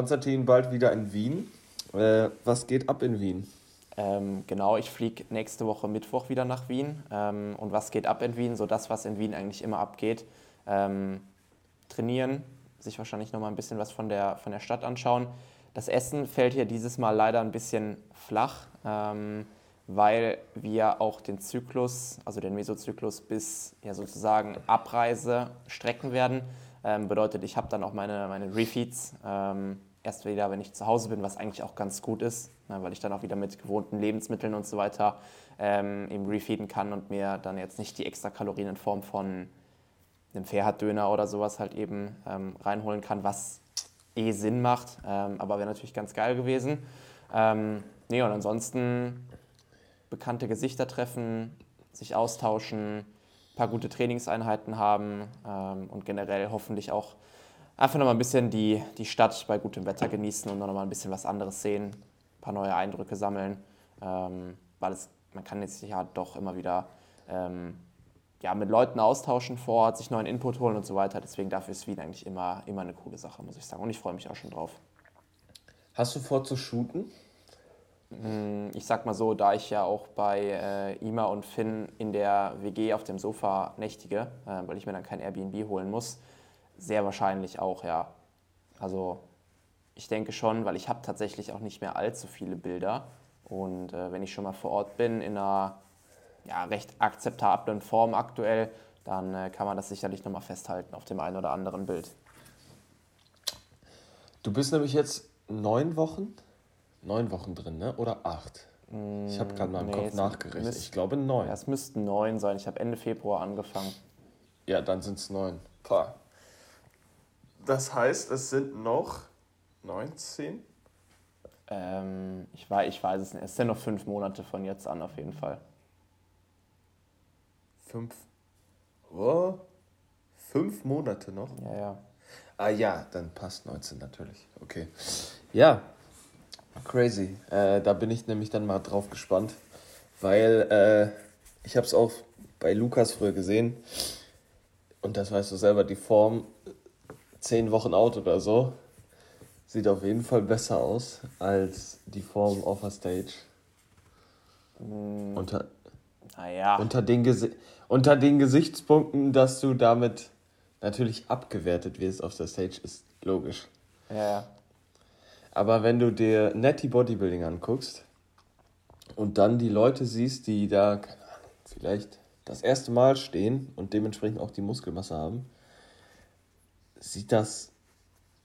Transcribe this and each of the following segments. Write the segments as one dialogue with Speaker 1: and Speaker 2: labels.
Speaker 1: Konstantin bald wieder in Wien. Äh, was geht ab in Wien?
Speaker 2: Ähm, genau, ich fliege nächste Woche Mittwoch wieder nach Wien. Ähm, und was geht ab in Wien? So das, was in Wien eigentlich immer abgeht. Ähm, trainieren, sich wahrscheinlich noch mal ein bisschen was von der, von der Stadt anschauen. Das Essen fällt hier dieses Mal leider ein bisschen flach, ähm, weil wir auch den Zyklus, also den Mesozyklus bis ja sozusagen Abreise strecken werden. Ähm, bedeutet, ich habe dann auch meine, meine Refeeds ähm, erst wieder, wenn ich zu Hause bin, was eigentlich auch ganz gut ist, ne, weil ich dann auch wieder mit gewohnten Lebensmitteln und so weiter ähm, eben refeeden kann und mir dann jetzt nicht die extra Kalorien in Form von einem Fairhard-Döner oder sowas halt eben ähm, reinholen kann, was eh Sinn macht, ähm, aber wäre natürlich ganz geil gewesen. Ähm, nee, und ansonsten bekannte Gesichter treffen, sich austauschen, ein paar gute Trainingseinheiten haben ähm, und generell hoffentlich auch einfach nochmal ein bisschen die, die Stadt bei gutem Wetter genießen und nochmal ein bisschen was anderes sehen, ein paar neue Eindrücke sammeln, ähm, weil es, man kann jetzt ja doch immer wieder ähm, ja, mit Leuten austauschen vor Ort, sich neuen Input holen und so weiter. Deswegen dafür ist Wien eigentlich immer, immer eine coole Sache, muss ich sagen. Und ich freue mich auch schon drauf.
Speaker 1: Hast du vor zu shooten?
Speaker 2: Hm, ich sag mal so, da ich ja auch bei äh, Ima und Finn in der WG auf dem Sofa nächtige, äh, weil ich mir dann kein Airbnb holen muss, sehr wahrscheinlich auch, ja. Also ich denke schon, weil ich habe tatsächlich auch nicht mehr allzu viele Bilder. Und äh, wenn ich schon mal vor Ort bin, in einer ja, recht akzeptablen Form aktuell, dann äh, kann man das sicherlich nochmal festhalten auf dem einen oder anderen Bild.
Speaker 1: Du bist nämlich jetzt neun Wochen, neun Wochen drin, ne? Oder acht? Ich habe gerade mal im
Speaker 2: Nee,
Speaker 1: Kopf nachgerechnet.
Speaker 2: müsst-
Speaker 1: ich glaube neun.
Speaker 2: Ja, es müssten neun sein. Ich habe Ende Februar angefangen.
Speaker 1: Ja, dann sind es neun. Pah. Das heißt, es sind noch 19?
Speaker 2: Ähm, ich, weiß, ich weiß es nicht. Es sind noch fünf Monate von jetzt an auf jeden Fall.
Speaker 1: Fünf. Oh, fünf Monate noch?
Speaker 2: Ja, ja.
Speaker 1: Ah ja, dann passt 19 natürlich. Okay. Ja, crazy. Äh, da bin ich nämlich dann mal drauf gespannt, weil äh, ich habe es auch bei Lukas früher gesehen und das weißt du selber, die Form zehn Wochen out oder so sieht auf jeden Fall besser aus als die Form auf der Stage. Unter,
Speaker 2: Naja.
Speaker 1: unter, den Gesi unter den Gesichtspunkten, dass du damit natürlich abgewertet wirst auf der Stage, ist logisch.
Speaker 2: Ja, ja.
Speaker 1: Aber wenn du dir Netty Bodybuilding anguckst und dann die Leute siehst, die da, keine Ahnung, vielleicht das erste Mal stehen und dementsprechend auch die Muskelmasse haben, sieht das,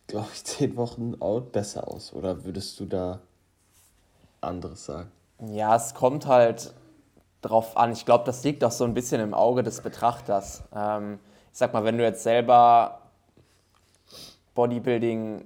Speaker 1: glaube ich, zehn Wochen out besser aus. Oder würdest du da anderes sagen?
Speaker 2: Ja, es kommt halt drauf an. Ich glaube, das liegt auch so ein bisschen im Auge des Betrachters. Ähm, ich sag mal, wenn du jetzt selber Bodybuilding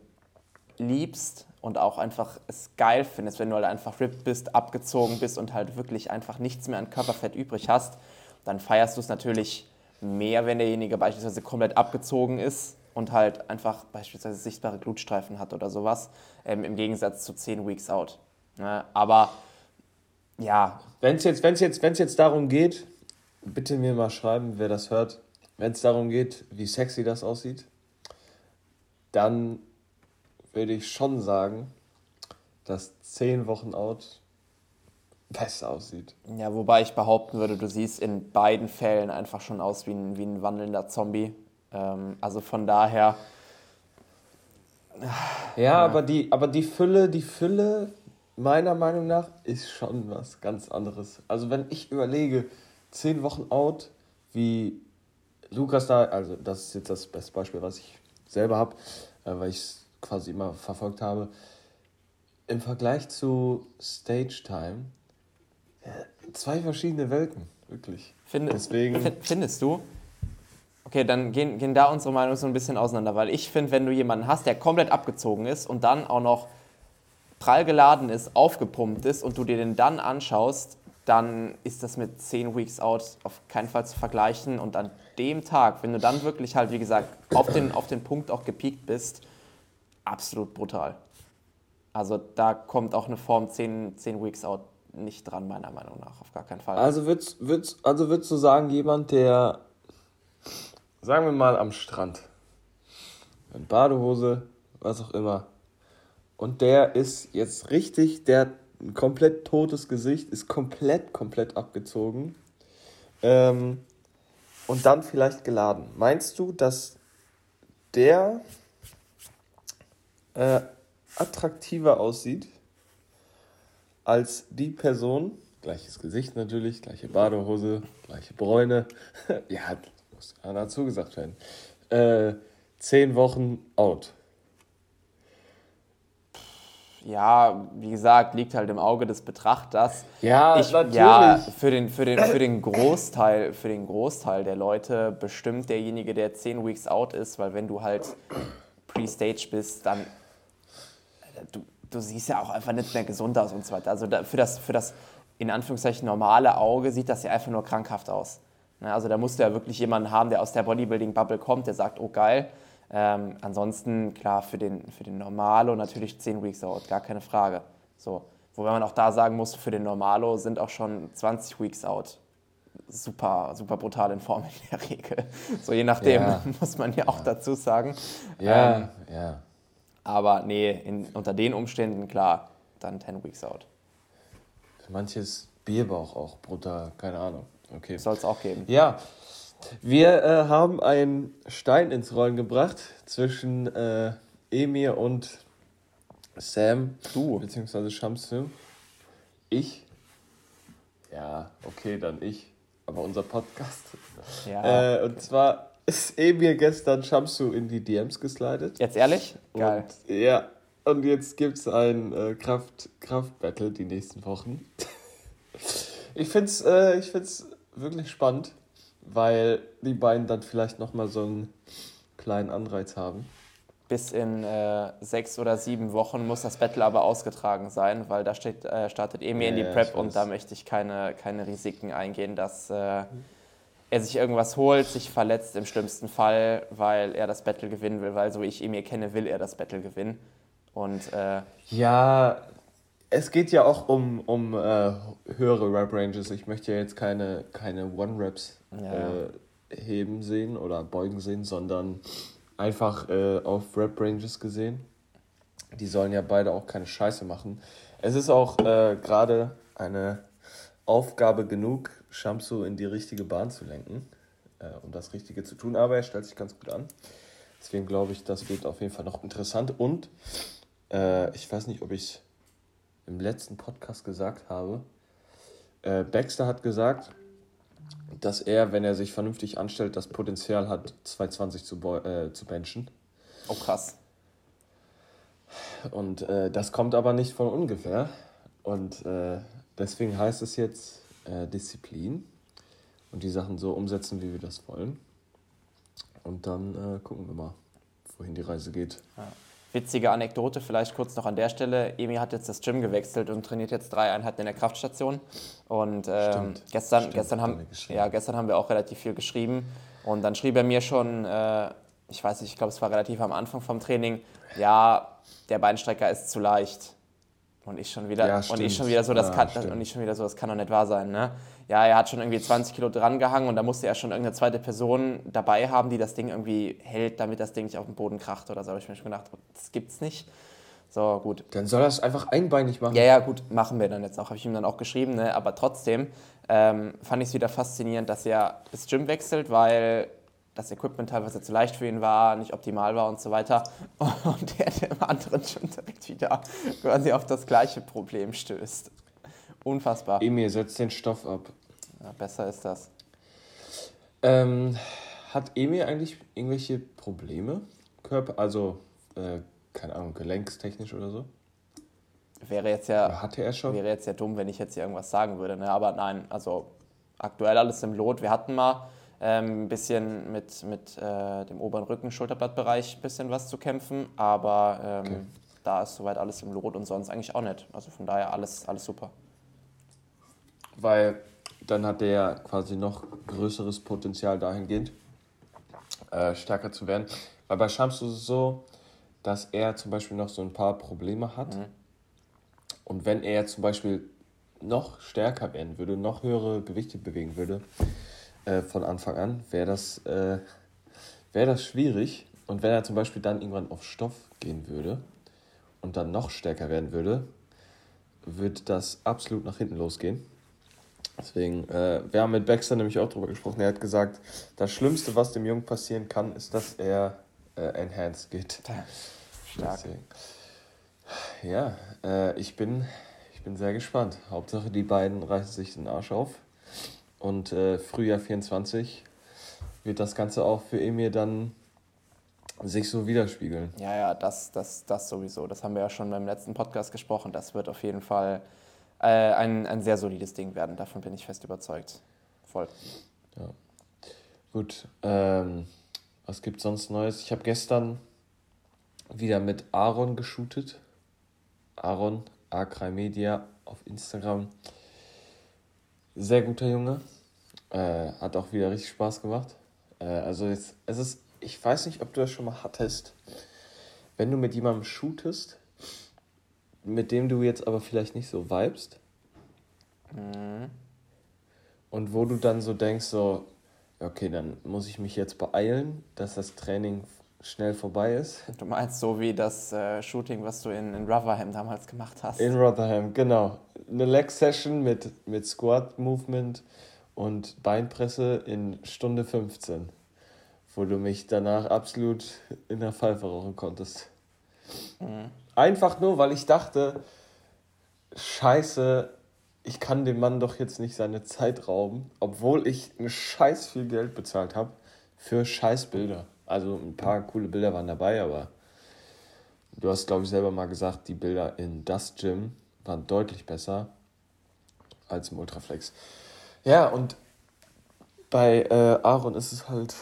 Speaker 2: liebst und auch einfach es geil findest, wenn du halt einfach ripped bist, abgezogen bist und halt wirklich einfach nichts mehr an Körperfett übrig hast, dann feierst du es natürlich mehr, wenn derjenige beispielsweise komplett abgezogen ist und halt einfach beispielsweise sichtbare Glutstreifen hat oder sowas, ähm, im Gegensatz zu 10 Weeks out. Ne? Aber ja,
Speaker 1: Wenn es jetzt, wenn's jetzt, wenn's jetzt darum geht, bitte mir mal schreiben, wer das hört, wenn es darum geht, wie sexy das aussieht, dann würde ich schon sagen, dass 10 Wochen out besser aussieht.
Speaker 2: Ja, wobei ich behaupten würde, du siehst in beiden Fällen einfach schon aus wie ein, wie ein wandelnder Zombie. Ähm, also von daher,
Speaker 1: Ja, aber die, aber die Fülle, die Fülle, meiner Meinung nach, ist schon was ganz anderes. Also wenn ich überlege, 10 Wochen out, wie Lukas da, also das ist jetzt das beste Beispiel, was ich selber habe, äh, weil ich es quasi immer verfolgt habe. Im Vergleich zu Stage Time, ja, zwei verschiedene Welten, wirklich.
Speaker 2: find,
Speaker 1: Deswegen-
Speaker 2: fin- findest du? Okay, dann gehen, gehen da unsere Meinungen so ein bisschen auseinander, weil ich finde, wenn du jemanden hast, der komplett abgezogen ist und dann auch noch prall geladen ist, aufgepumpt ist und du dir den dann anschaust, dann ist das mit 10 Weeks out auf keinen Fall zu vergleichen. Und an dem Tag, wenn du dann wirklich halt, wie gesagt, auf den, auf den Punkt auch gepiekt bist, absolut brutal. Also da kommt auch eine Form 10, 10 Weeks out nicht dran, meiner Meinung nach, auf gar keinen Fall.
Speaker 1: Also würdest, würdest, also würdest du sagen, jemand, der, sagen wir mal, am Strand, in Badehose, was auch immer, und der ist jetzt richtig, der hat ein komplett totes Gesicht, ist komplett, komplett abgezogen. Ähm, und dann vielleicht geladen. Meinst du, dass der äh, attraktiver aussieht als die Person, gleiches Gesicht natürlich, gleiche Badehose, gleiche Bräune, ja, muss dazu gesagt werden, äh, zehn Wochen out.
Speaker 2: Ja, wie gesagt, liegt halt im Auge des Betrachters. Ja, ich, natürlich. Ja, für den, für, den, für, den Großteil, für den Großteil der Leute bestimmt derjenige, der 10 Weeks out ist, weil wenn du halt Pre-Stage bist, dann du, du siehst ja auch einfach nicht mehr gesund aus und so weiter. Also für, das, für das in Anführungszeichen normale Auge sieht das ja einfach nur krankhaft aus. Ne, also da musst du ja wirklich jemanden haben, der aus der Bodybuilding-Bubble kommt, der sagt, oh geil, ähm, ansonsten, klar, für den, für den Normalo natürlich 10 Weeks out, gar keine Frage. So. Wobei man auch da sagen muss, für den Normalo sind auch schon 20 Weeks out. Super, super brutal in Form in der Regel. So je nachdem, ja. muss man ja auch dazu sagen. Ja, ähm, ja. Aber nee, in, unter den Umständen, klar, dann 10 Weeks out.
Speaker 1: Für manches Bierbauch auch brutal, keine Ahnung. Okay.
Speaker 2: Soll es auch geben.
Speaker 1: Ja, wir äh, haben einen Stein ins Rollen gebracht zwischen äh, Emir und Sam. Du. Beziehungsweise Shamsu. Ich. Ja, okay, dann ich. Aber unser Podcast. Ja. Äh, und zwar ist Emir gestern Shamsu in die DMs geslidet.
Speaker 2: Jetzt ehrlich? Geil.
Speaker 1: Und, ja. Und jetzt gibt es ein äh, Kraft, Kraft-Battle die nächsten Wochen. ich finde es äh, wirklich spannend weil die beiden dann vielleicht nochmal so einen kleinen Anreiz haben.
Speaker 2: Bis in äh, sechs oder sieben Wochen muss das Battle aber ausgetragen sein, weil da steht, äh, startet Emi ja, in die Prep und da möchte ich keine, keine Risiken eingehen, dass äh, er sich irgendwas holt, sich verletzt im schlimmsten Fall, weil er das Battle gewinnen will, weil so ich Emir kenne, will er das Battle gewinnen. Und, äh,
Speaker 1: ja, es geht ja auch um, um äh, höhere Rap-Ranges. Ich möchte ja jetzt keine, keine One-Raps ja. äh, heben sehen oder beugen sehen, sondern einfach äh, auf Rap-Ranges gesehen. Die sollen ja beide auch keine Scheiße machen. Es ist auch äh, gerade eine Aufgabe genug, Shamsu in die richtige Bahn zu lenken, äh, um das Richtige zu tun. Aber er stellt sich ganz gut an. Deswegen glaube ich, das wird auf jeden Fall noch interessant. Und äh, ich weiß nicht, ob ich im letzten Podcast gesagt habe. Äh, Baxter hat gesagt, dass er, wenn er sich vernünftig anstellt, das Potenzial hat, 220 zu, äh, zu benchen.
Speaker 2: Oh, krass.
Speaker 1: Und äh, das kommt aber nicht von ungefähr. Und äh, deswegen heißt es jetzt äh, Disziplin und die Sachen so umsetzen, wie wir das wollen. Und dann äh, gucken wir mal, wohin die Reise geht.
Speaker 2: Ja. Witzige Anekdote vielleicht kurz noch an der Stelle. Emi hat jetzt das Gym gewechselt und trainiert jetzt drei Einheiten in der Kraftstation. Und äh, stimmt, gestern, stimmt, gestern, haben, ja, gestern haben wir auch relativ viel geschrieben. Und dann schrieb er mir schon, äh, ich weiß nicht, ich glaube, es war relativ am Anfang vom Training, ja, der Beinstrecker ist zu leicht. Und ich schon wieder, ja, und ich schon wieder so, das ja, kann, und ich schon wieder so, das kann doch nicht wahr sein, ne? Ja, er hat schon irgendwie 20 Kilo dran gehangen und da musste er schon irgendeine zweite Person dabei haben, die das Ding irgendwie hält, damit das Ding nicht auf den Boden kracht oder so. habe ich mir schon gedacht, das gibt's nicht. So, gut.
Speaker 1: Dann soll er es einfach einbeinig machen.
Speaker 2: Ja, ja, gut, machen wir dann jetzt auch. Habe ich ihm dann auch geschrieben, ne? Aber trotzdem ähm, fand ich es wieder faszinierend, dass er das Gym wechselt, weil das Equipment teilweise zu leicht für ihn war, nicht optimal war und so weiter. Und er im anderen schon direkt wieder quasi auf das gleiche Problem stößt. Unfassbar.
Speaker 1: Emil, setzt den Stoff ab.
Speaker 2: Ja, besser ist das.
Speaker 1: Ähm, hat Emil eigentlich irgendwelche Probleme? Körper, also, äh, keine Ahnung, gelenkstechnisch oder so?
Speaker 2: Wäre jetzt ja.
Speaker 1: Oder hatte er schon?
Speaker 2: Wäre jetzt ja dumm, wenn ich jetzt hier irgendwas sagen würde. Ne? Aber nein, also aktuell alles im Lot. Wir hatten mal ein bisschen mit, mit äh, dem oberen Rücken, Schulterblattbereich ein bisschen was zu kämpfen, aber ähm, okay. da ist soweit alles im Lot und sonst eigentlich auch nicht. Also von daher alles, alles super.
Speaker 1: Weil dann hat der quasi noch größeres Potenzial dahingehend, äh, stärker zu werden. Weil bei Shams ist es so, dass er zum Beispiel noch so ein paar Probleme hat. Mhm. Und wenn er zum Beispiel noch stärker werden würde, noch höhere Gewichte bewegen würde, äh, von Anfang an, wäre das, äh, wär das schwierig. Und wenn er zum Beispiel dann irgendwann auf Stoff gehen würde und dann noch stärker werden würde, wird das absolut nach hinten losgehen. Deswegen, äh, wir haben mit Baxter nämlich auch darüber gesprochen. Er hat gesagt, das Schlimmste, was dem Jungen passieren kann, ist, dass er äh, enhanced geht. Stark. Deswegen. Ja, äh, ich, bin, ich bin sehr gespannt. Hauptsache, die beiden reißen sich den Arsch auf. Und äh, Frühjahr 24 wird das Ganze auch für Emir dann sich so widerspiegeln.
Speaker 2: Ja, ja, das, das, das sowieso. Das haben wir ja schon beim letzten Podcast gesprochen. Das wird auf jeden Fall äh, ein, ein sehr solides Ding werden. Davon bin ich fest überzeugt. Voll.
Speaker 1: Ja. Gut. Ähm, was gibt sonst Neues? Ich habe gestern wieder mit Aaron geshootet. Aaron, A3 Media auf Instagram. Sehr guter Junge. Äh, hat auch wieder richtig Spaß gemacht. Äh, also jetzt, es ist ich weiß nicht, ob du das schon mal hattest, wenn du mit jemandem shootest, mit dem du jetzt aber vielleicht nicht so vibest. Mhm. Und wo du dann so denkst, so, okay, dann muss ich mich jetzt beeilen, dass das Training schnell vorbei ist.
Speaker 2: Du meinst so wie das äh, Shooting, was du in, in Rotherham damals gemacht hast?
Speaker 1: In Rotherham, genau. Eine Leg-Session mit, mit Squat-Movement und Beinpresse in Stunde 15 wo du mich danach absolut in der Pfeife rauchen konntest. Mhm. Einfach nur, weil ich dachte, scheiße, ich kann dem Mann doch jetzt nicht seine Zeit rauben, obwohl ich ein scheiß viel Geld bezahlt habe für scheiß Bilder. Also ein paar coole Bilder waren dabei, aber du hast, glaube ich, selber mal gesagt, die Bilder in das Gym waren deutlich besser als im Ultraflex. Ja, und bei äh, Aaron ist es halt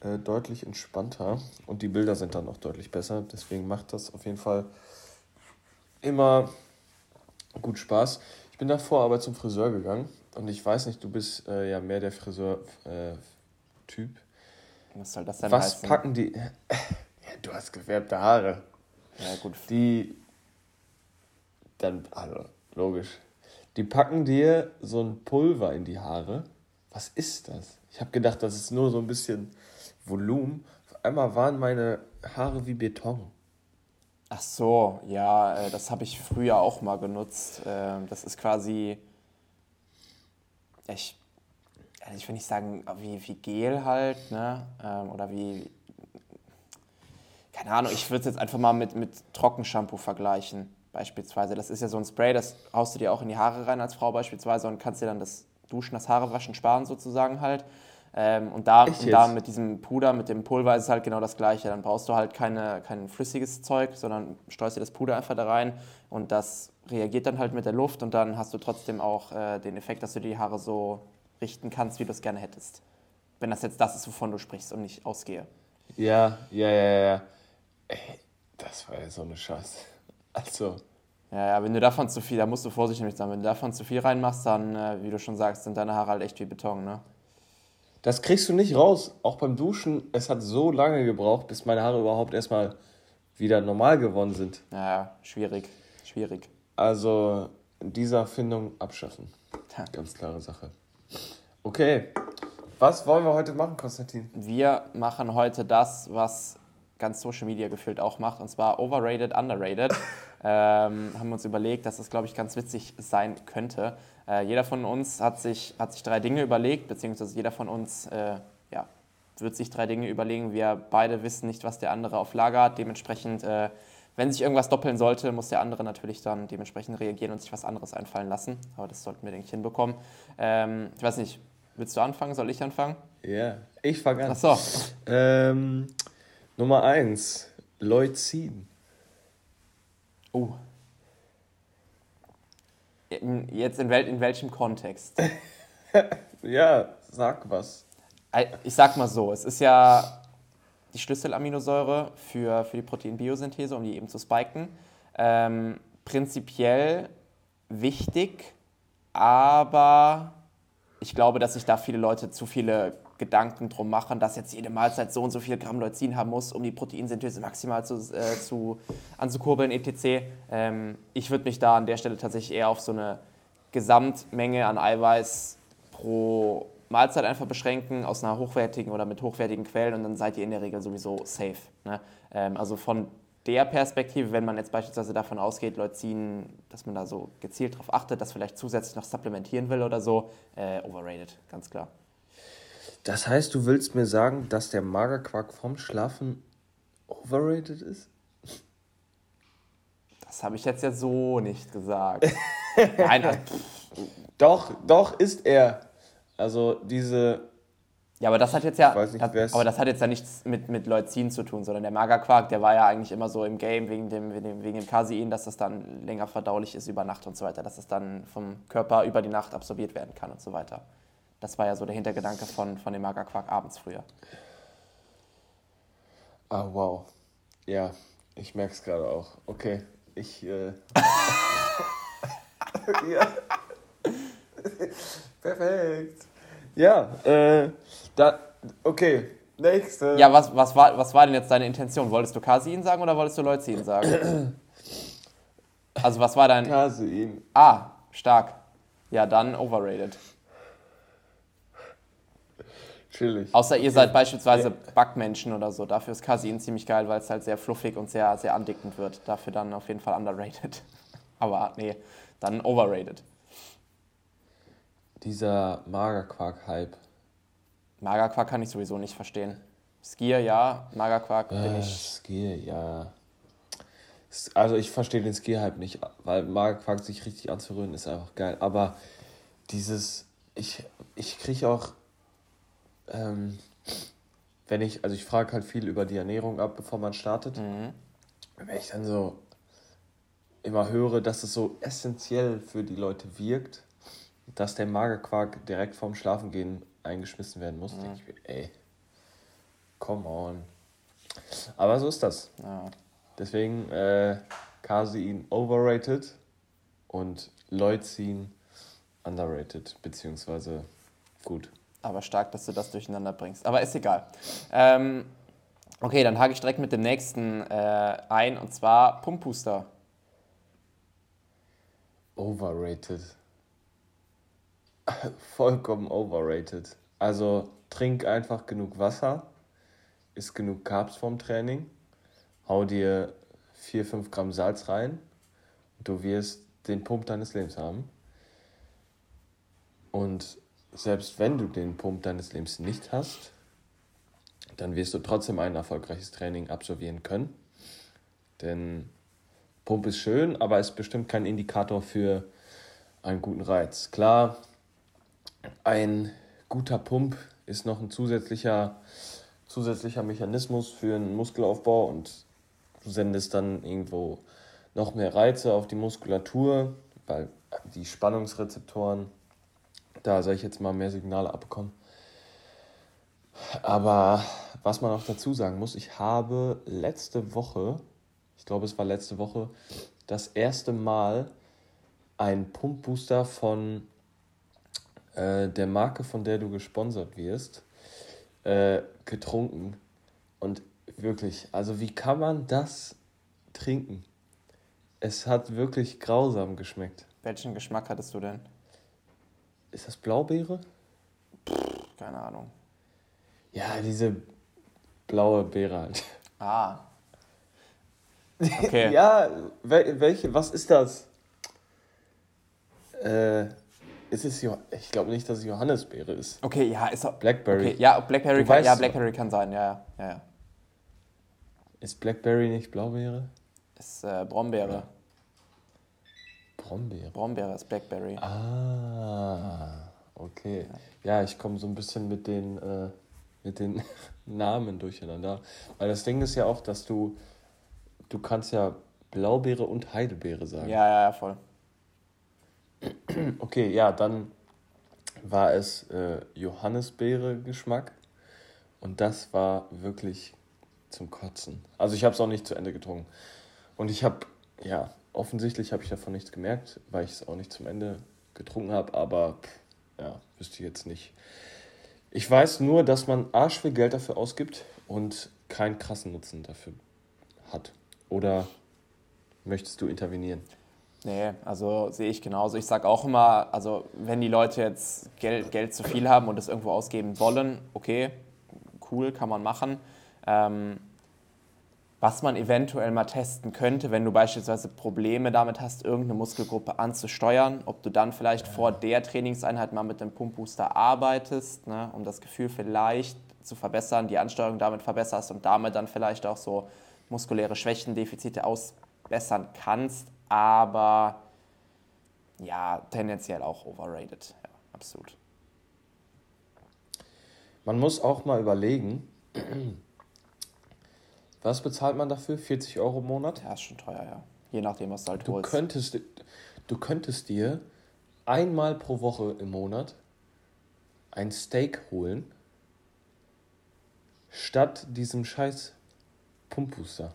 Speaker 1: äh, deutlich entspannter und die Bilder sind dann auch deutlich besser. Deswegen macht das auf jeden Fall immer gut Spaß. Ich bin davor aber zum Friseur gegangen und ich weiß nicht, du bist äh, ja mehr der Friseur-Typ. Was soll das denn Was heißen? packen die? ja, du hast gefärbte Haare. Ja, gut. Die. Dann, also, logisch. Die packen dir so ein Pulver in die Haare. Was ist das? Ich habe gedacht, das ist nur so ein bisschen Volumen. Auf einmal waren meine Haare wie Beton.
Speaker 2: Ach so, ja, äh, das habe ich früher auch mal genutzt. Ähm, das ist quasi, ich, also ich will nicht sagen, wie, wie Gel halt, ne? Ähm, oder wie, keine Ahnung, ich würde es jetzt einfach mal mit, mit Trockenshampoo vergleichen, beispielsweise. Das ist ja so ein Spray, das haust du dir auch in die Haare rein als Frau beispielsweise und kannst dir dann das Duschen, das Haare waschen sparen sozusagen halt. Ähm, und da, und da mit diesem Puder, mit dem Pulver ist es halt genau das Gleiche. Dann brauchst du halt keine, kein flüssiges Zeug, sondern streust dir das Puder einfach da rein und das reagiert dann halt mit der Luft und dann hast du trotzdem auch äh, den Effekt, dass du die Haare so richten kannst, wie du es gerne hättest. Wenn das jetzt das ist, wovon du sprichst und nicht ausgehe.
Speaker 1: Ja, ja, ja, ja. Ey, das war ja so eine Scheiße. Also.
Speaker 2: Ja, ja, wenn du davon zu viel, da musst du vorsichtig sein. Wenn du davon zu viel reinmachst, dann, äh, wie du schon sagst, sind deine Haare halt echt wie Beton, ne?
Speaker 1: Das kriegst du nicht raus. Auch beim Duschen, es hat so lange gebraucht, bis meine Haare überhaupt erstmal wieder normal geworden sind.
Speaker 2: Ja, schwierig. Schwierig.
Speaker 1: Also diese Erfindung abschaffen. Ganz klare Sache. Okay. Was wollen wir heute machen, Konstantin?
Speaker 2: Wir machen heute das, was ganz Social Media gefühlt auch macht, und zwar overrated, underrated. ähm, haben wir uns überlegt, dass das, glaube ich, ganz witzig sein könnte. Äh, jeder von uns hat sich, hat sich drei Dinge überlegt, beziehungsweise jeder von uns äh, ja, wird sich drei Dinge überlegen. Wir beide wissen nicht, was der andere auf Lager hat. Dementsprechend, äh, wenn sich irgendwas doppeln sollte, muss der andere natürlich dann dementsprechend reagieren und sich was anderes einfallen lassen. Aber das sollten wir, denke ich, hinbekommen. Ähm, ich weiß nicht, willst du anfangen? Soll ich anfangen?
Speaker 1: Ja, yeah, ich fange an. Ach so. Ähm, Nummer eins, Leucin. Oh.
Speaker 2: Jetzt in, wel in welchem Kontext?
Speaker 1: ja, sag was.
Speaker 2: Ich sag mal so, es ist ja die Schlüsselaminosäure für, für die Proteinbiosynthese, um die eben zu spiken. Ähm, prinzipiell wichtig, aber ich glaube, dass sich da viele Leute zu viele Gedanken drum machen, dass jetzt jede Mahlzeit so und so viel Gramm Leucin haben muss, um die Proteinsynthese maximal zu, äh, zu, anzukurbeln, etc. Ähm, ich würde mich da an der Stelle tatsächlich eher auf so eine Gesamtmenge an Eiweiß pro Mahlzeit einfach beschränken, aus einer hochwertigen oder mit hochwertigen Quellen und dann seid ihr in der Regel sowieso safe. Ne? Ähm, also von der Perspektive, wenn man jetzt beispielsweise davon ausgeht, Leucin, dass man da so gezielt darauf achtet, das vielleicht zusätzlich noch supplementieren will oder so, äh, overrated, ganz klar.
Speaker 1: Das heißt, du willst mir sagen, dass der Magerquark vom Schlafen overrated ist?
Speaker 2: Das habe ich jetzt ja so nicht gesagt. Nein, also,
Speaker 1: doch, doch ist er. Also diese
Speaker 2: ja, aber das hat jetzt ja, nicht, das, aber das hat jetzt ja nichts mit, mit Leucin zu tun, sondern der Magerquark, der war ja eigentlich immer so im Game wegen dem, wegen dem Casein, dass das dann länger verdaulich ist über Nacht und so weiter, dass das dann vom Körper über die Nacht absorbiert werden kann und so weiter. Das war ja so der Hintergedanke von, von dem Magerquark abends früher.
Speaker 1: Ah, wow. Ja, ich merke es gerade auch. Okay, ich. Äh ja. Perfekt. Ja, äh, da, okay, nächste.
Speaker 2: Ja, was, was, war, was war denn jetzt deine Intention? Wolltest du Casein sagen oder wolltest du Leucin sagen? also was war dein...
Speaker 1: Casein.
Speaker 2: Ah, stark. Ja, dann overrated.
Speaker 1: Chillig.
Speaker 2: Außer ihr seid beispielsweise Backmenschen oder so. Dafür ist Casein ziemlich geil, weil es halt sehr fluffig und sehr, sehr andickend wird. Dafür dann auf jeden Fall underrated. Aber nee, dann overrated.
Speaker 1: Dieser Magerquark-Hype.
Speaker 2: Magerquark kann ich sowieso nicht verstehen. Skier ja, Magerquark
Speaker 1: äh, bin ich. Skier ja. Also ich verstehe den Skier-Hype nicht, weil Magerquark sich richtig anzurühren ist einfach geil. Aber dieses, ich, ich kriege auch, ähm, wenn ich, also ich frage halt viel über die Ernährung ab, bevor man startet. Mhm. Wenn ich dann so immer höre, dass es so essentiell für die Leute wirkt, dass der Magerquark direkt vorm Schlafengehen eingeschmissen werden muss, mhm. denke ich mir, ey, come on. Aber so ist das. Ja. Deswegen äh, Casein overrated und Leucin underrated, beziehungsweise gut.
Speaker 2: Aber stark, dass du das durcheinander bringst. Aber ist egal. Ähm, okay, dann hake ich direkt mit dem nächsten äh, ein und zwar Pumpbooster.
Speaker 1: Overrated. vollkommen overrated. Also trink einfach genug Wasser, isst genug Carbs vorm Training, hau dir 4, 5 Gramm Salz rein und du wirst den Pump deines Lebens haben. Und selbst wenn du den Pump deines Lebens nicht hast, dann wirst du trotzdem ein erfolgreiches Training absolvieren können. Denn Pump ist schön, aber ist bestimmt kein Indikator für einen guten Reiz. Klar, ein guter Pump ist noch ein zusätzlicher, zusätzlicher Mechanismus für einen Muskelaufbau und du sendest dann irgendwo noch mehr Reize auf die Muskulatur, weil die Spannungsrezeptoren da, sage ich jetzt mal, mehr Signale abbekommen. Aber was man auch dazu sagen muss, ich habe letzte Woche, ich glaube es war letzte Woche, das erste Mal einen Pumpbooster von äh, der Marke, von der du gesponsert wirst, äh, getrunken. Und wirklich, also wie kann man das trinken? Es hat wirklich grausam geschmeckt.
Speaker 2: Welchen Geschmack hattest du denn?
Speaker 1: Ist das Blaubeere?
Speaker 2: Pff, keine Ahnung.
Speaker 1: Ja, diese blaue Beere halt.
Speaker 2: Ah. Okay.
Speaker 1: ja, welche, was ist das? Äh, ist es jo ich glaube nicht, dass es Johannisbeere ist.
Speaker 2: Okay, ja, ist
Speaker 1: auch. Blackberry.
Speaker 2: Okay, ja, Blackberry, kann, ja, Blackberry kann sein, ja, ja, ja.
Speaker 1: Ist Blackberry nicht Blaubeere?
Speaker 2: Ist äh, Brombeere. Ja.
Speaker 1: Brombeere.
Speaker 2: Brombeere ist Blackberry.
Speaker 1: Ah, okay. Ja, ja ich komme so ein bisschen mit den, äh, mit den Namen durcheinander. Weil das Ding ist ja auch, dass du, du kannst ja Blaubeere und Heidelbeere sagen.
Speaker 2: Ja, ja, ja, voll.
Speaker 1: Okay, ja, dann war es äh, Johannisbeere-Geschmack und das war wirklich zum Kotzen. Also ich habe es auch nicht zu Ende getrunken. Und ich habe, ja, offensichtlich habe ich davon nichts gemerkt, weil ich es auch nicht zum Ende getrunken habe, aber ja, wüsste ich jetzt nicht. Ich weiß nur, dass man arsch viel Geld dafür ausgibt und keinen krassen Nutzen dafür hat. Oder möchtest du intervenieren?
Speaker 2: Nee, also sehe ich genauso. Ich sage auch immer, also wenn die Leute jetzt Geld, Geld zu viel haben und es irgendwo ausgeben wollen, okay, cool, kann man machen. Ähm, was man eventuell mal testen könnte, wenn du beispielsweise Probleme damit hast, irgendeine Muskelgruppe anzusteuern, ob du dann vielleicht vor der Trainingseinheit mal mit dem Pumpbooster arbeitest, ne, um das Gefühl vielleicht zu verbessern, die Ansteuerung damit verbesserst und damit dann vielleicht auch so muskuläre Schwächen, Defizite ausbessern kannst, aber ja, tendenziell auch overrated, ja, absolut.
Speaker 1: Man muss auch mal überlegen, was bezahlt man dafür? 40 Euro im Monat?
Speaker 2: Ja, ist schon teuer, ja. Je nachdem, was du halt
Speaker 1: du holst. Könntest, du könntest dir einmal pro Woche im Monat ein Steak holen, statt diesem scheiß Pumpbooster.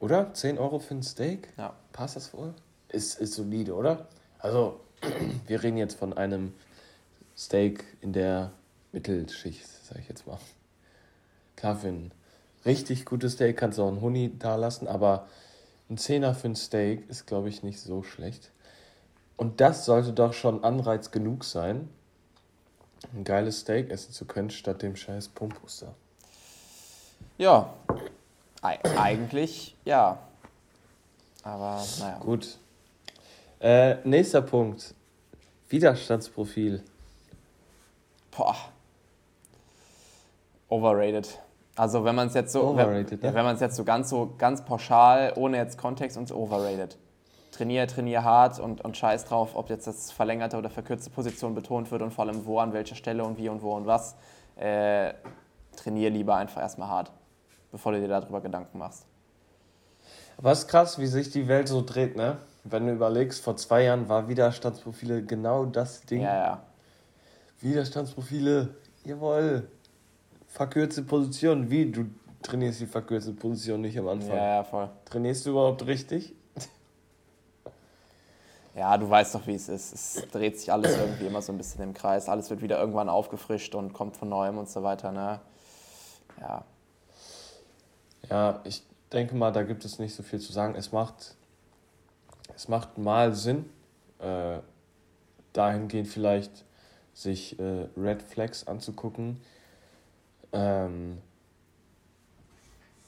Speaker 1: Oder? 10 Euro für ein Steak? Ja. Passt das wohl? Ist, ist solide, oder? Also, wir reden jetzt von einem Steak in der Mittelschicht, sag ich jetzt mal. Klar, für ein richtig gutes Steak kannst du auch einen Huni da lassen, aber ein Zehner für ein Steak ist, glaube ich, nicht so schlecht. Und das sollte doch schon Anreiz genug sein, ein geiles Steak essen zu können, statt dem scheiß Pumpuster.
Speaker 2: Ja, eigentlich ja. Aber naja.
Speaker 1: Gut. Äh, nächster Punkt. Widerstandsprofil.
Speaker 2: Boah. Overrated. Also wenn man es jetzt so, overrated, wenn, ne? wenn man es jetzt so ganz so ganz pauschal, ohne jetzt Kontext und so overrated. Trainier, trainier hart und, und scheiß drauf, ob jetzt das verlängerte oder verkürzte Position betont wird und vor allem wo, an welcher Stelle und wie und wo und was. Äh, trainier lieber einfach erstmal hart, bevor du dir darüber Gedanken machst.
Speaker 1: Was krass, wie sich die Welt so dreht, ne? Wenn du überlegst, vor zwei Jahren war Widerstandsprofile genau das Ding. Ja, ja. Widerstandsprofile, jawohl verkürzte Position. Wie? Du trainierst die verkürzte Position nicht am Anfang. Ja, ja, voll. Trainierst du überhaupt richtig?
Speaker 2: Ja, du weißt doch, wie es ist. Es dreht sich alles irgendwie immer so ein bisschen im Kreis. Alles wird wieder irgendwann aufgefrischt und kommt von neuem und so weiter. Ne? Ja.
Speaker 1: Ja, ich denke mal, da gibt es nicht so viel zu sagen. Es macht, es macht mal Sinn, äh, dahingehend vielleicht sich äh, Red Flags anzugucken, ähm,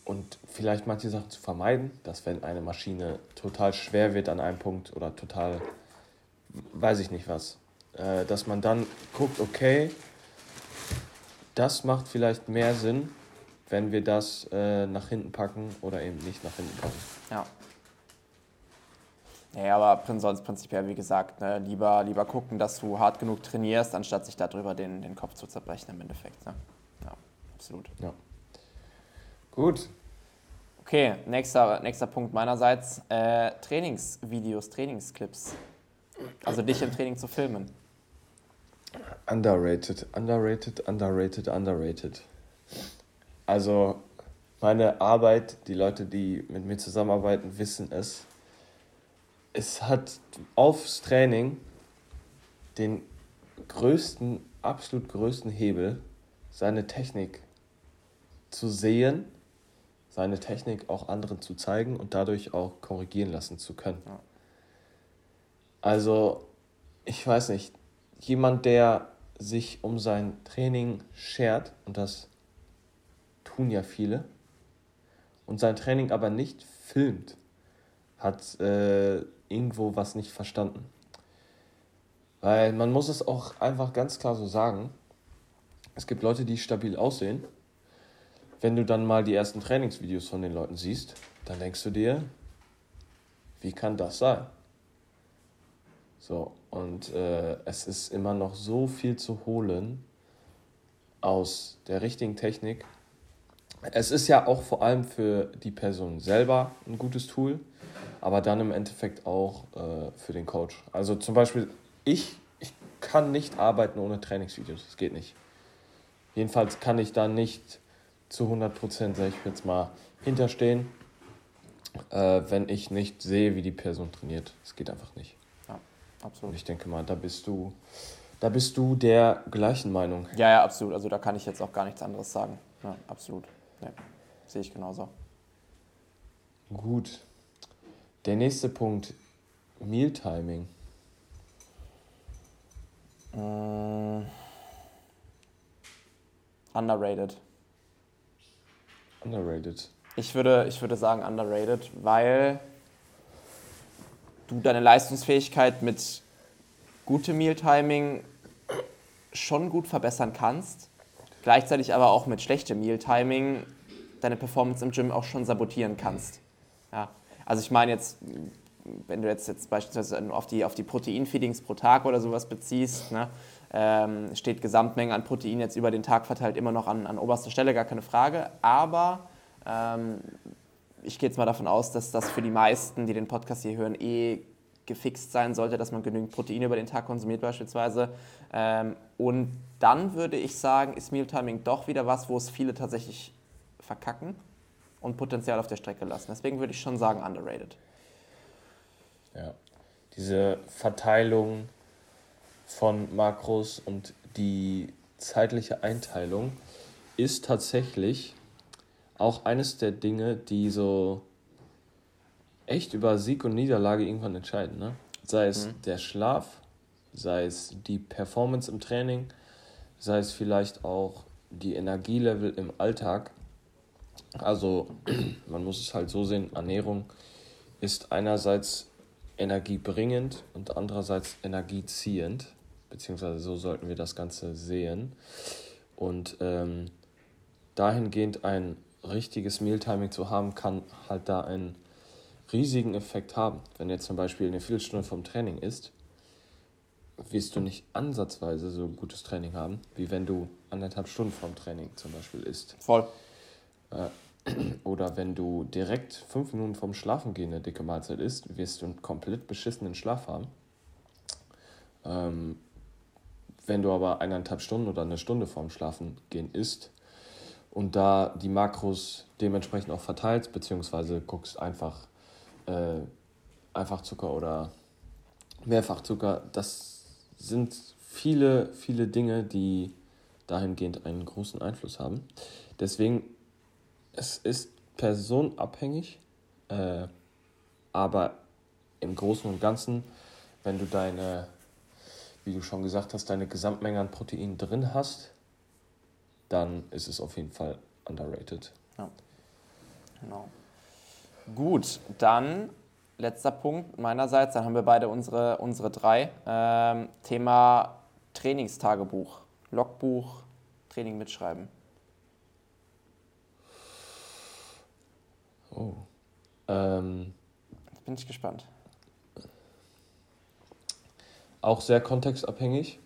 Speaker 1: und vielleicht manche Sachen zu vermeiden, dass wenn eine Maschine total schwer wird an einem Punkt oder total, weiß ich nicht was, äh, dass man dann guckt, okay, das macht vielleicht mehr Sinn, wenn wir das äh, nach hinten packen oder eben nicht nach hinten packen.
Speaker 2: Ja. Ja, aber sonst prinzipiell, wie gesagt, ne, lieber, lieber gucken, dass du hart genug trainierst, anstatt sich darüber den, den Kopf zu zerbrechen im Endeffekt. Ne? absolut. Ja.
Speaker 1: Gut.
Speaker 2: Okay, nächster, nächster Punkt meinerseits. Äh, Trainingsvideos, Trainingsclips. Also dich im Training zu filmen.
Speaker 1: Underrated, underrated, underrated, underrated. Also meine Arbeit, die Leute, die mit mir zusammenarbeiten, wissen es. Es hat aufs Training den größten, absolut größten Hebel, seine Technik zu sehen, seine Technik auch anderen zu zeigen und dadurch auch korrigieren lassen zu können. Also, ich weiß nicht, jemand, der sich um sein Training schert, und das tun ja viele, und sein Training aber nicht filmt, hat äh, irgendwo was nicht verstanden. Weil man muss es auch einfach ganz klar so sagen, es gibt Leute, die stabil aussehen wenn du dann mal die ersten Trainingsvideos von den Leuten siehst, dann denkst du dir, wie kann das sein? So, und äh, es ist immer noch so viel zu holen aus der richtigen Technik. Es ist ja auch vor allem für die Person selber ein gutes Tool, aber dann im Endeffekt auch äh, für den Coach. Also zum Beispiel, ich, ich kann nicht arbeiten ohne Trainingsvideos. Das geht nicht. Jedenfalls kann ich da nicht zu 100 Prozent, sage ich jetzt mal, hinterstehen, äh, wenn ich nicht sehe, wie die Person trainiert. Es geht einfach nicht. Ja, absolut. Und ich denke mal, da bist du, da bist du der gleichen Meinung.
Speaker 2: Ja, ja, absolut. Also da kann ich jetzt auch gar nichts anderes sagen. Ja, absolut. Ja, sehe ich genauso.
Speaker 1: Gut. Der nächste Punkt, Mealtiming.
Speaker 2: Mm. Underrated.
Speaker 1: Underrated.
Speaker 2: Ich würde, ich würde sagen underrated, weil du deine Leistungsfähigkeit mit gutem Mealtiming schon gut verbessern kannst, gleichzeitig aber auch mit schlechtem Mealtiming deine Performance im Gym auch schon sabotieren kannst. Ja. Also ich meine jetzt, wenn du jetzt, jetzt beispielsweise auf die, auf die Proteinfeedings pro Tag oder sowas beziehst, ne, ähm, steht Gesamtmenge an Protein jetzt über den Tag verteilt immer noch an, an oberster Stelle, gar keine Frage. Aber ähm, ich gehe jetzt mal davon aus, dass das für die meisten, die den Podcast hier hören, eh gefixt sein sollte, dass man genügend Proteine über den Tag konsumiert beispielsweise. Ähm, und dann würde ich sagen, ist Mealtiming doch wieder was, wo es viele tatsächlich verkacken und Potenzial auf der Strecke lassen. Deswegen würde ich schon sagen, underrated.
Speaker 1: Ja, diese Verteilung von Makros und die zeitliche Einteilung ist tatsächlich auch eines der Dinge, die so echt über Sieg und Niederlage irgendwann entscheiden. Ne? Sei es mhm. der Schlaf, sei es die Performance im Training, sei es vielleicht auch die Energielevel im Alltag. Also man muss es halt so sehen, Ernährung ist einerseits energiebringend und andererseits energieziehend, beziehungsweise so sollten wir das Ganze sehen. Und ähm, dahingehend ein richtiges Mealtiming zu haben, kann halt da einen riesigen Effekt haben. Wenn jetzt zum Beispiel eine Viertelstunde vom Training ist, wirst du nicht ansatzweise so ein gutes Training haben, wie wenn du anderthalb Stunden vom Training zum Beispiel isst. Voll. Äh, oder wenn du direkt fünf Minuten vorm Schlafengehen eine dicke Mahlzeit isst, wirst du einen komplett beschissenen Schlaf haben. Ähm, wenn du aber eineinhalb Stunden oder eine Stunde vorm Schlafengehen isst, und da die Makros dementsprechend auch verteilst, beziehungsweise guckst einfach, äh, einfach oder Mehrfachzucker, das sind viele, viele Dinge, die dahingehend einen großen Einfluss haben. Deswegen, es ist personenabhängig, äh, aber im Großen und Ganzen, wenn du deine, wie du schon gesagt hast, deine Gesamtmenge an Protein drin hast, dann ist es auf jeden Fall underrated. Ja.
Speaker 2: Genau. Gut, dann letzter Punkt meinerseits, dann haben wir beide unsere, unsere drei. Ähm, Thema Trainingstagebuch, Logbuch, Training mitschreiben.
Speaker 1: Oh. Ähm,
Speaker 2: Jetzt bin ich gespannt.
Speaker 1: Auch sehr kontextabhängig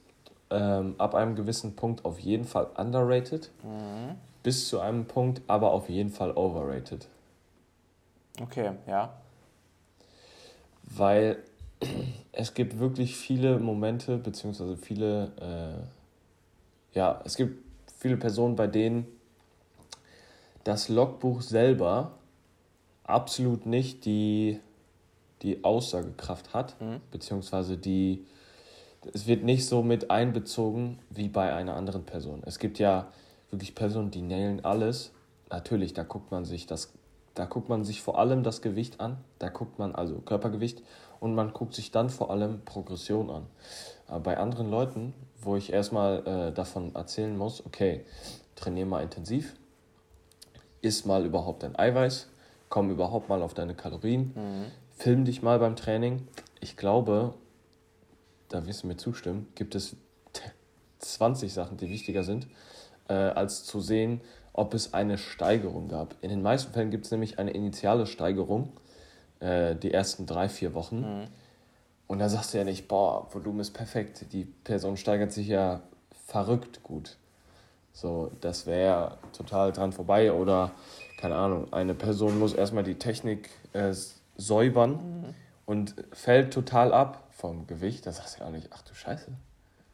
Speaker 1: ähm, ab einem gewissen Punkt auf jeden Fall underrated, mhm. bis zu einem Punkt aber auf jeden Fall overrated.
Speaker 2: Okay, ja.
Speaker 1: Weil es gibt wirklich viele Momente, beziehungsweise viele, äh, ja, es gibt viele Personen, bei denen das Logbuch selber absolut nicht die, die Aussagekraft hat, mhm. beziehungsweise die es wird nicht so mit einbezogen wie bei einer anderen Person. Es gibt ja wirklich Personen, die nailen alles. Natürlich, da guckt man sich das, da guckt man sich vor allem das Gewicht an, da guckt man also Körpergewicht und man guckt sich dann vor allem Progression an. Aber bei anderen Leuten, wo ich erstmal äh, davon erzählen muss, okay, trainiere mal intensiv, isst mal überhaupt dein Eiweiß, komm überhaupt mal auf deine Kalorien, mhm. film dich mal beim Training. Ich glaube, da wirst du mir zustimmen, gibt es 20 Sachen, die wichtiger sind, äh, als zu sehen, ob es eine Steigerung gab. In den meisten Fällen gibt es nämlich eine initiale Steigerung, äh, die ersten drei, vier Wochen. Mhm. Und da sagst du ja nicht, boah, Volumen ist perfekt, die Person steigert sich ja verrückt gut. So, das wäre total dran vorbei. Oder, keine Ahnung, eine Person muss erstmal die Technik äh, säubern mhm. und fällt total ab vom Gewicht, da sagst du ja auch nicht, ach du Scheiße,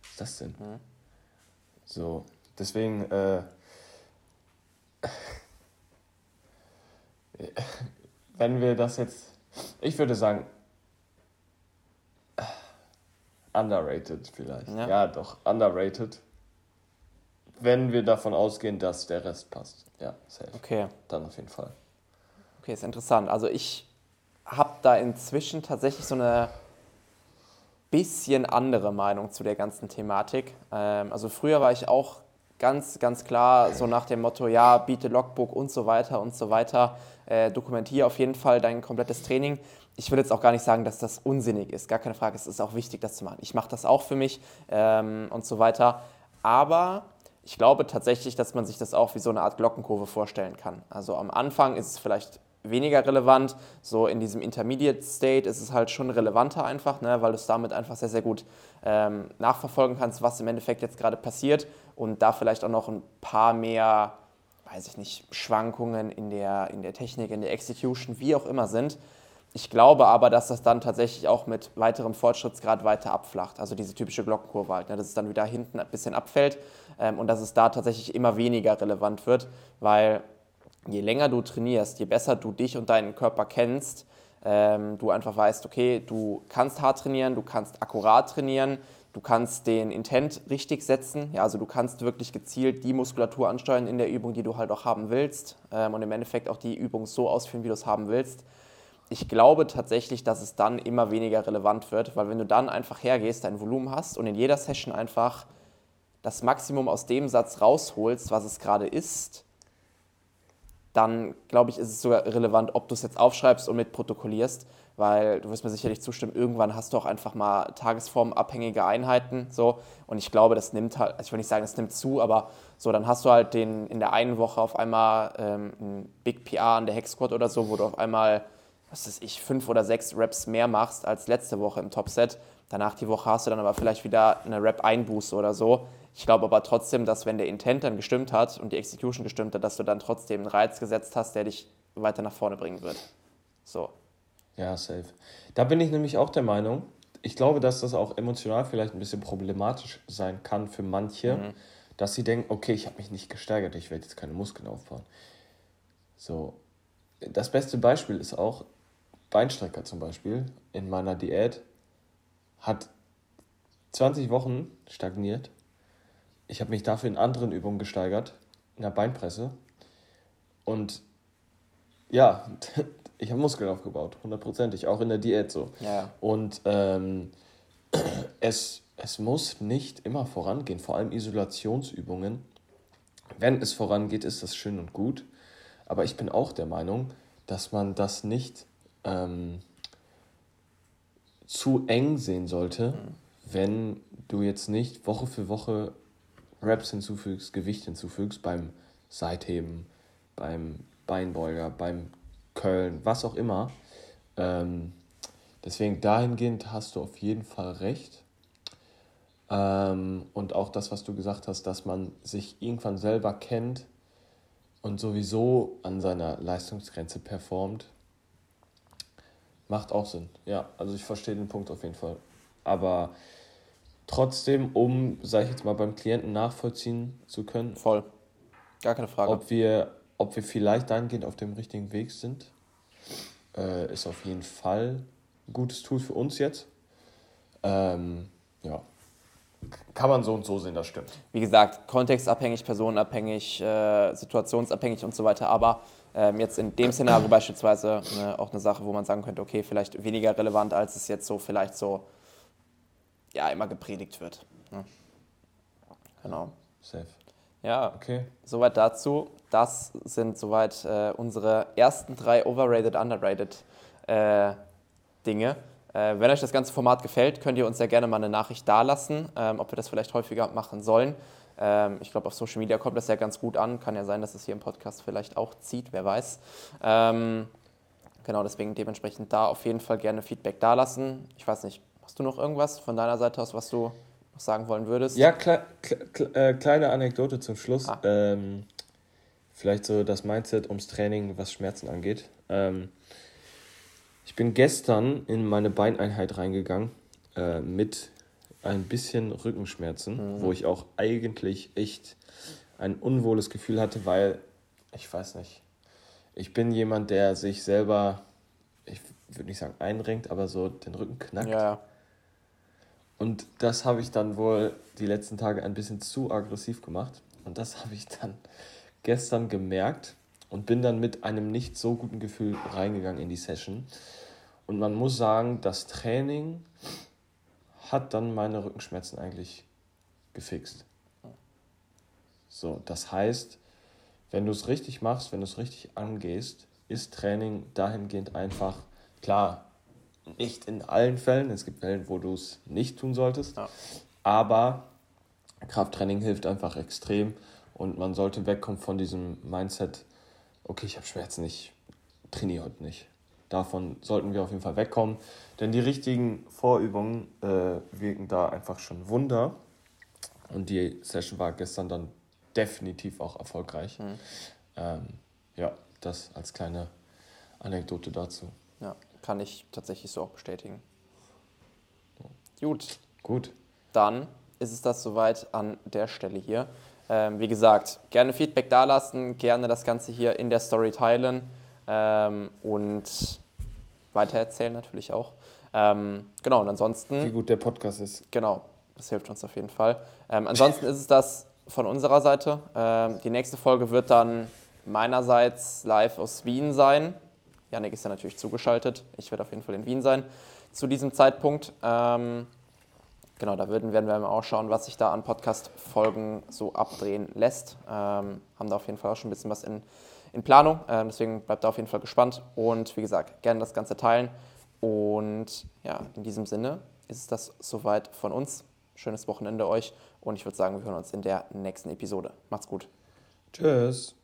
Speaker 1: was ist das denn? Mhm. So, deswegen, äh, wenn wir das jetzt, ich würde sagen, underrated vielleicht. Ja, ja doch, underrated. Wenn wir davon ausgehen, dass der Rest passt. Ja, safe. Okay. Dann auf jeden Fall.
Speaker 2: Okay, ist interessant. Also ich habe da inzwischen tatsächlich so eine bisschen andere Meinung zu der ganzen Thematik. Ähm, also früher war ich auch ganz, ganz klar so nach dem Motto, ja, biete Logbook und so weiter und so weiter. Äh, dokumentiere auf jeden Fall dein komplettes Training. Ich will jetzt auch gar nicht sagen, dass das unsinnig ist, gar keine Frage. Es ist auch wichtig, das zu machen. Ich mache das auch für mich ähm, und so weiter. Aber ich glaube tatsächlich, dass man sich das auch wie so eine Art Glockenkurve vorstellen kann. Also am Anfang ist es vielleicht weniger relevant. So in diesem Intermediate State ist es halt schon relevanter einfach, ne, weil du es damit einfach sehr, sehr gut ähm, nachverfolgen kannst, was im Endeffekt jetzt gerade passiert und da vielleicht auch noch ein paar mehr, weiß ich nicht, Schwankungen in der, in der Technik, in der Execution, wie auch immer sind. Ich glaube aber, dass das dann tatsächlich auch mit weiterem Fortschrittsgrad weiter abflacht. Also diese typische Glockenkurve halt, ne, dass es dann wieder hinten ein bisschen abfällt ähm, und dass es da tatsächlich immer weniger relevant wird, weil je länger du trainierst, je besser du dich und deinen Körper kennst, ähm, du einfach weißt, okay, du kannst hart trainieren, du kannst akkurat trainieren, du kannst den Intent richtig setzen, ja, also du kannst wirklich gezielt die Muskulatur ansteuern in der Übung, die du halt auch haben willst ähm, und im Endeffekt auch die Übung so ausführen, wie du es haben willst. Ich glaube tatsächlich, dass es dann immer weniger relevant wird, weil wenn du dann einfach hergehst, dein Volumen hast und in jeder Session einfach das Maximum aus dem Satz rausholst, was es gerade ist, dann glaube ich, ist es sogar relevant, ob du es jetzt aufschreibst und mitprotokollierst, weil du wirst mir sicherlich zustimmen, irgendwann hast du auch einfach mal tagesformabhängige Einheiten, so, und ich glaube, das nimmt halt, also ich will nicht sagen, es nimmt zu, aber so, dann hast du halt den, in der einen Woche auf einmal ähm, ein Big PR an der Hex Squad oder so, wo du auf einmal, was weiß ich, fünf oder sechs Reps mehr machst als letzte Woche im Topset. Danach die Woche hast du dann aber vielleicht wieder eine Rep-Einbuße oder so. Ich glaube aber trotzdem, dass wenn der Intent dann gestimmt hat und die Execution gestimmt hat, dass du dann trotzdem einen Reiz gesetzt hast, der dich weiter nach vorne bringen wird. So.
Speaker 1: Ja, safe. Da bin ich nämlich auch der Meinung, ich glaube, dass das auch emotional vielleicht ein bisschen problematisch sein kann für manche, mhm. dass sie denken, okay, ich habe mich nicht gesteigert, ich werde jetzt keine Muskeln aufbauen. So. Das beste Beispiel ist auch Beinstrecker zum Beispiel in meiner Diät hat 20 Wochen stagniert ich habe mich dafür in anderen Übungen gesteigert, in der Beinpresse. Und ja, ich habe Muskeln aufgebaut, hundertprozentig, auch in der Diät so. Ja. Und ähm, es, es muss nicht immer vorangehen, vor allem Isolationsübungen. Wenn es vorangeht, ist das schön und gut. Aber ich bin auch der Meinung, dass man das nicht ähm, zu eng sehen sollte, mhm. wenn du jetzt nicht Woche für Woche Reps hinzufügst, Gewicht hinzufügst beim Seitheben, beim Beinbeuger, beim Köln, was auch immer. Ähm, deswegen dahingehend hast du auf jeden Fall recht. Ähm, und auch das, was du gesagt hast, dass man sich irgendwann selber kennt und sowieso an seiner Leistungsgrenze performt, macht auch Sinn. Ja, also ich verstehe den Punkt auf jeden Fall. Aber trotzdem, um, sag ich jetzt mal, beim Klienten nachvollziehen zu können.
Speaker 2: Voll. Gar keine Frage.
Speaker 1: Ob wir, ob wir vielleicht dahingehend auf dem richtigen Weg sind, äh, ist auf jeden Fall ein gutes Tool für uns jetzt. Ähm, ja. Kann man so und so sehen, das stimmt.
Speaker 2: Wie gesagt, kontextabhängig, personenabhängig, äh, situationsabhängig und so weiter. Aber ähm, jetzt in dem Szenario beispielsweise ne, auch eine Sache, wo man sagen könnte, okay, vielleicht weniger relevant, als es jetzt so vielleicht so ja immer gepredigt wird. Ne? Genau. Safe. Ja, okay. soweit dazu. Das sind soweit äh, unsere ersten drei overrated, underrated äh, Dinge. Äh, wenn euch das ganze Format gefällt, könnt ihr uns ja gerne mal eine Nachricht dalassen, ähm, ob wir das vielleicht häufiger machen sollen. Ähm, ich glaube, auf Social Media kommt das ja ganz gut an. Kann ja sein, dass es hier im Podcast vielleicht auch zieht, wer weiß. Ähm, genau, deswegen dementsprechend da auf jeden Fall gerne Feedback dalassen. Ich weiß nicht, Hast du noch irgendwas von deiner Seite aus, was du noch sagen wollen würdest?
Speaker 1: Ja, kle kle äh, kleine Anekdote zum Schluss. Ah. Ähm, vielleicht so das Mindset ums Training, was Schmerzen angeht. Ähm, ich bin gestern in meine Beineinheit reingegangen äh, mit ein bisschen Rückenschmerzen, mhm. wo ich auch eigentlich echt ein unwohles Gefühl hatte, weil ich weiß nicht, ich bin jemand, der sich selber, ich würde nicht sagen einrenkt, aber so den Rücken knackt. Ja. Und das habe ich dann wohl die letzten Tage ein bisschen zu aggressiv gemacht. Und das habe ich dann gestern gemerkt und bin dann mit einem nicht so guten Gefühl reingegangen in die Session. Und man muss sagen, das Training hat dann meine Rückenschmerzen eigentlich gefixt. So, das heißt, wenn du es richtig machst, wenn du es richtig angehst, ist Training dahingehend einfach, klar, nicht in allen Fällen, es gibt Fällen, wo du es nicht tun solltest, ja. aber Krafttraining hilft einfach extrem und man sollte wegkommen von diesem Mindset, okay, ich habe Schmerzen, ich trainiere heute nicht. Davon sollten wir auf jeden Fall wegkommen, denn die richtigen Vorübungen äh, wirken da einfach schon Wunder. Und die Session war gestern dann definitiv auch erfolgreich. Mhm. Ähm, ja, das als kleine Anekdote dazu.
Speaker 2: Kann ich tatsächlich so auch bestätigen. Gut.
Speaker 1: Gut.
Speaker 2: Dann ist es das soweit an der Stelle hier. Ähm, wie gesagt, gerne Feedback dalassen, gerne das Ganze hier in der Story teilen ähm, und weitererzählen natürlich auch. Ähm, genau, und ansonsten.
Speaker 1: Wie gut der Podcast ist.
Speaker 2: Genau, das hilft uns auf jeden Fall. Ähm, ansonsten ist es das von unserer Seite. Ähm, die nächste Folge wird dann meinerseits live aus Wien sein. Janik ist ja natürlich zugeschaltet. Ich werde auf jeden Fall in Wien sein zu diesem Zeitpunkt. Ähm, genau, da werden, werden wir auch schauen, was sich da an Podcast-Folgen so abdrehen lässt. Ähm, haben da auf jeden Fall auch schon ein bisschen was in, in Planung. Ähm, deswegen bleibt da auf jeden Fall gespannt. Und wie gesagt, gerne das Ganze teilen. Und ja, in diesem Sinne ist es das soweit von uns. Schönes Wochenende euch und ich würde sagen, wir hören uns in der nächsten Episode. Macht's gut.
Speaker 1: Tschüss.